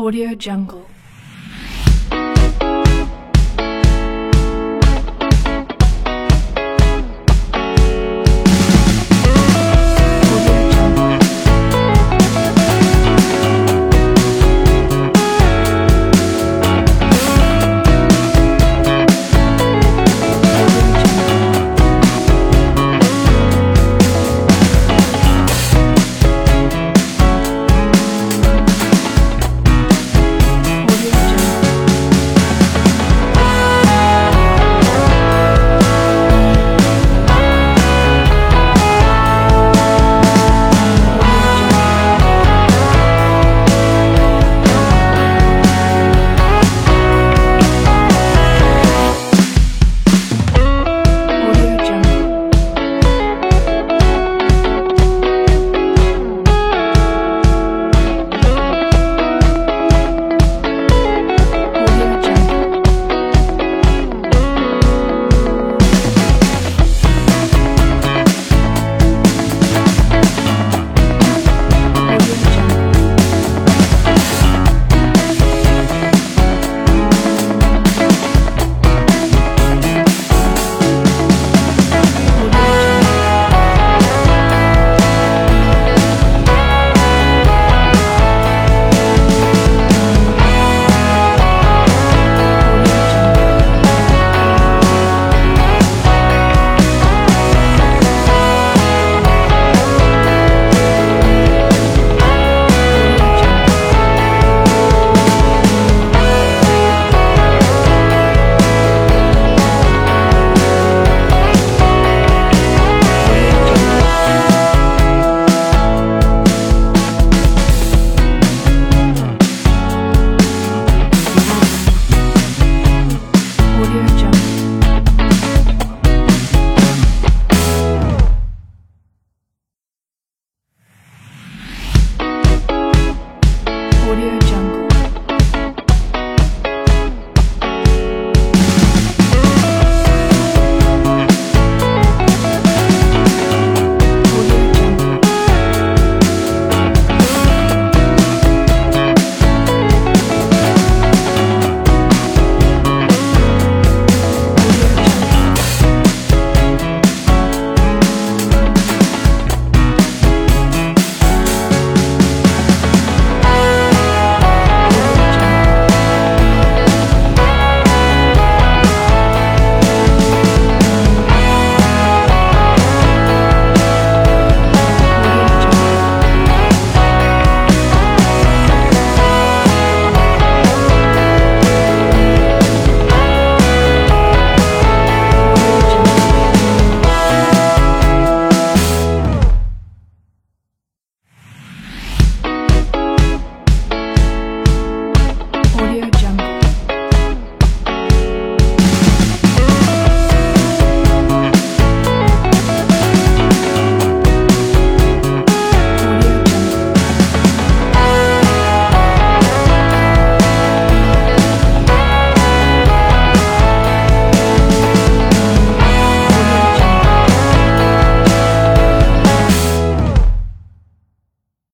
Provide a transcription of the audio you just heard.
Audio Jungle. Audio Jungle.